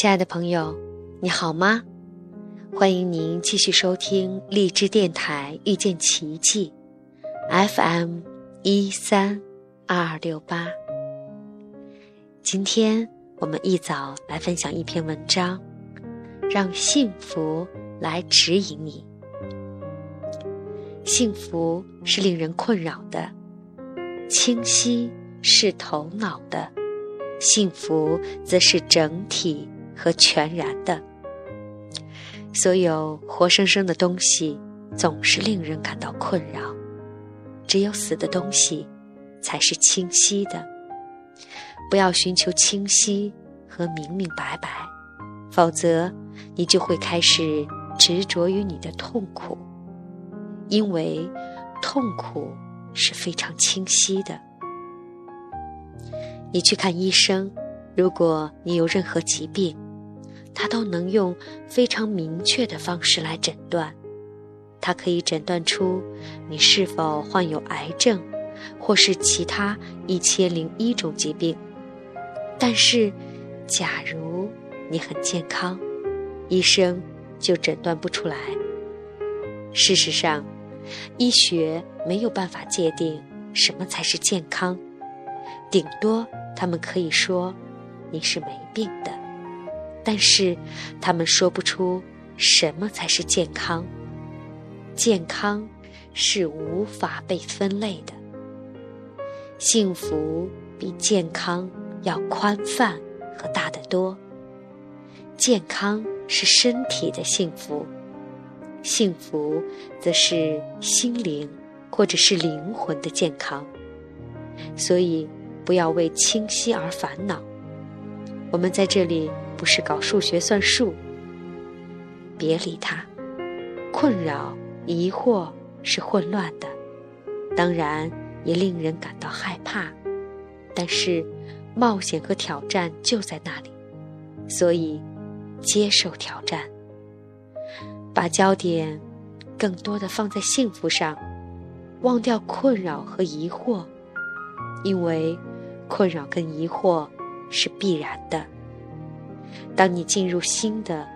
亲爱的朋友，你好吗？欢迎您继续收听荔枝电台遇见奇迹，FM 一三二六八。今天我们一早来分享一篇文章，让幸福来指引你。幸福是令人困扰的，清晰是头脑的，幸福则是整体。和全然的，所有活生生的东西总是令人感到困扰，只有死的东西才是清晰的。不要寻求清晰和明明白白，否则你就会开始执着于你的痛苦，因为痛苦是非常清晰的。你去看医生，如果你有任何疾病。他都能用非常明确的方式来诊断，他可以诊断出你是否患有癌症，或是其他一千零一种疾病。但是，假如你很健康，医生就诊断不出来。事实上，医学没有办法界定什么才是健康，顶多他们可以说你是没病的。但是，他们说不出什么才是健康。健康是无法被分类的。幸福比健康要宽泛和大得多。健康是身体的幸福，幸福则是心灵或者是灵魂的健康。所以，不要为清晰而烦恼。我们在这里。不是搞数学算数，别理他。困扰、疑惑是混乱的，当然也令人感到害怕。但是，冒险和挑战就在那里，所以接受挑战，把焦点更多的放在幸福上，忘掉困扰和疑惑，因为困扰跟疑惑是必然的。当你进入新的、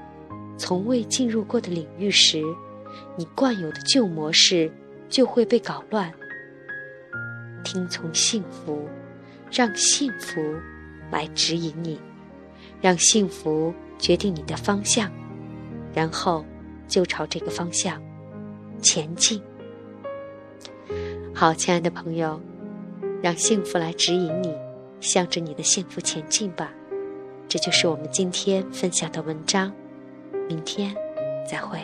从未进入过的领域时，你惯有的旧模式就会被搞乱。听从幸福，让幸福来指引你，让幸福决定你的方向，然后就朝这个方向前进。好，亲爱的朋友，让幸福来指引你，向着你的幸福前进吧。这就是我们今天分享的文章，明天再会。